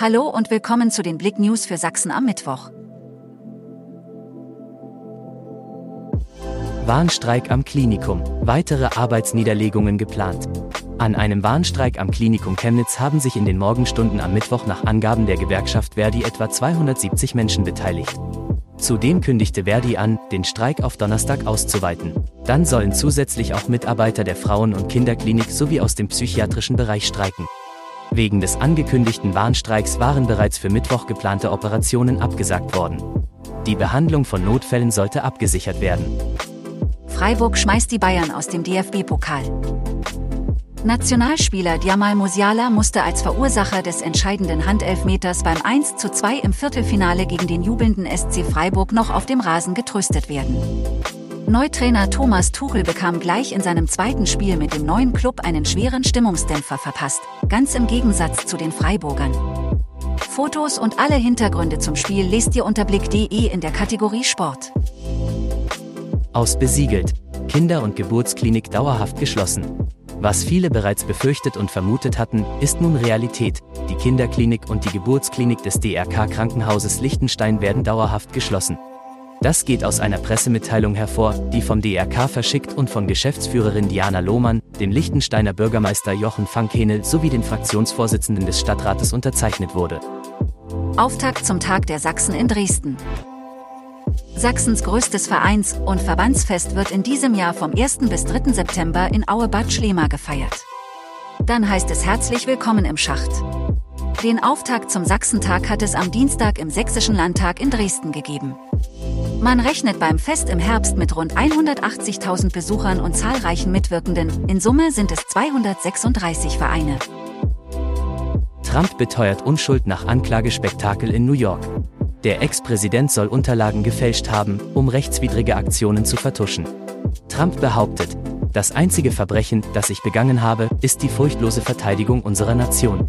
Hallo und willkommen zu den Blick News für Sachsen am Mittwoch. Warnstreik am Klinikum. Weitere Arbeitsniederlegungen geplant. An einem Warnstreik am Klinikum Chemnitz haben sich in den Morgenstunden am Mittwoch nach Angaben der Gewerkschaft Verdi etwa 270 Menschen beteiligt. Zudem kündigte Verdi an, den Streik auf Donnerstag auszuweiten. Dann sollen zusätzlich auch Mitarbeiter der Frauen- und Kinderklinik sowie aus dem psychiatrischen Bereich streiken. Wegen des angekündigten Warnstreiks waren bereits für Mittwoch geplante Operationen abgesagt worden. Die Behandlung von Notfällen sollte abgesichert werden. Freiburg schmeißt die Bayern aus dem DFB-Pokal. Nationalspieler Diamal Musiala musste als Verursacher des entscheidenden Handelfmeters beim 1:2 im Viertelfinale gegen den jubelnden SC Freiburg noch auf dem Rasen getröstet werden. Neutrainer Thomas Tuchel bekam gleich in seinem zweiten Spiel mit dem neuen Club einen schweren Stimmungsdämpfer verpasst, ganz im Gegensatz zu den Freiburgern. Fotos und alle Hintergründe zum Spiel lest ihr unter blick.de in der Kategorie Sport. Aus besiegelt. Kinder- und Geburtsklinik dauerhaft geschlossen. Was viele bereits befürchtet und vermutet hatten, ist nun Realität. Die Kinderklinik und die Geburtsklinik des DRK Krankenhauses Liechtenstein werden dauerhaft geschlossen. Das geht aus einer Pressemitteilung hervor, die vom DRK verschickt und von Geschäftsführerin Diana Lohmann, dem Liechtensteiner Bürgermeister Jochen Fankenel sowie den Fraktionsvorsitzenden des Stadtrates unterzeichnet wurde. Auftakt zum Tag der Sachsen in Dresden. Sachsens größtes Vereins- und Verbandsfest wird in diesem Jahr vom 1. bis 3. September in Aue-Bad Schlema gefeiert. Dann heißt es herzlich willkommen im Schacht. Den Auftakt zum Sachsentag hat es am Dienstag im Sächsischen Landtag in Dresden gegeben. Man rechnet beim Fest im Herbst mit rund 180.000 Besuchern und zahlreichen Mitwirkenden. In Summe sind es 236 Vereine. Trump beteuert Unschuld nach Anklagespektakel in New York. Der Ex-Präsident soll Unterlagen gefälscht haben, um rechtswidrige Aktionen zu vertuschen. Trump behauptet, das einzige Verbrechen, das ich begangen habe, ist die furchtlose Verteidigung unserer Nation.